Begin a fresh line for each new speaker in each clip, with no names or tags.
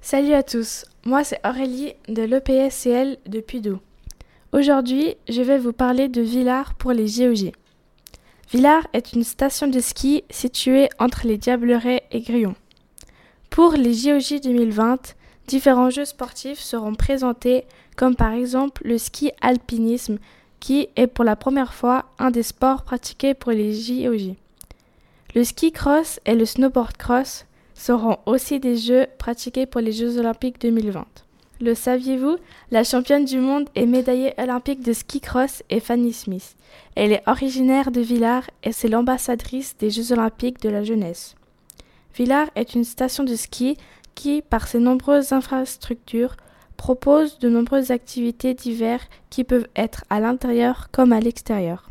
Salut à tous, moi c'est Aurélie de l'EPSCL de Pudou. Aujourd'hui, je vais vous parler de Villars pour les JOJ. Villars est une station de ski située entre les Diablerets et Grillon. Pour les JOJ 2020, différents jeux sportifs seront présentés comme par exemple le ski alpinisme qui est pour la première fois un des sports pratiqués pour les JOJ. Le ski cross et le snowboard cross seront aussi des jeux pratiqués pour les Jeux olympiques 2020. Le saviez-vous? La championne du monde et médaillée olympique de ski cross est Fanny Smith. Elle est originaire de Villars et c'est l'ambassadrice des Jeux olympiques de la jeunesse. Villars est une station de ski qui, par ses nombreuses infrastructures, propose de nombreuses activités diverses qui peuvent être à l'intérieur comme à l'extérieur.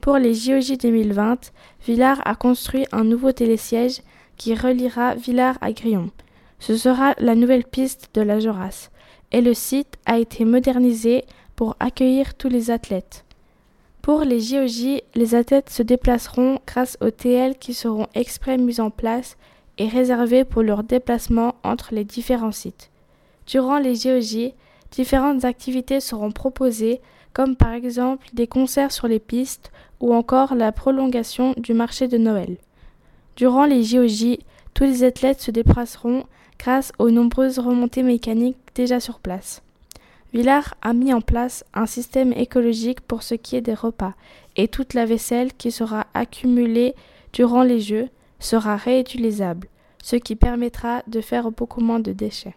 Pour les JOJ 2020, Villars a construit un nouveau télésiège qui reliera Villars à Grillon. Ce sera la nouvelle piste de la Joras et le site a été modernisé pour accueillir tous les athlètes. Pour les JOJ, les athlètes se déplaceront grâce aux TL qui seront exprès mis en place et réservés pour leur déplacement entre les différents sites. Durant les JOJ, différentes activités seront proposées comme par exemple des concerts sur les pistes ou encore la prolongation du marché de Noël. Durant les JOJ, tous les athlètes se déplaceront grâce aux nombreuses remontées mécaniques déjà sur place. Villars a mis en place un système écologique pour ce qui est des repas et toute la vaisselle qui sera accumulée durant les Jeux sera réutilisable, ce qui permettra de faire beaucoup moins de déchets.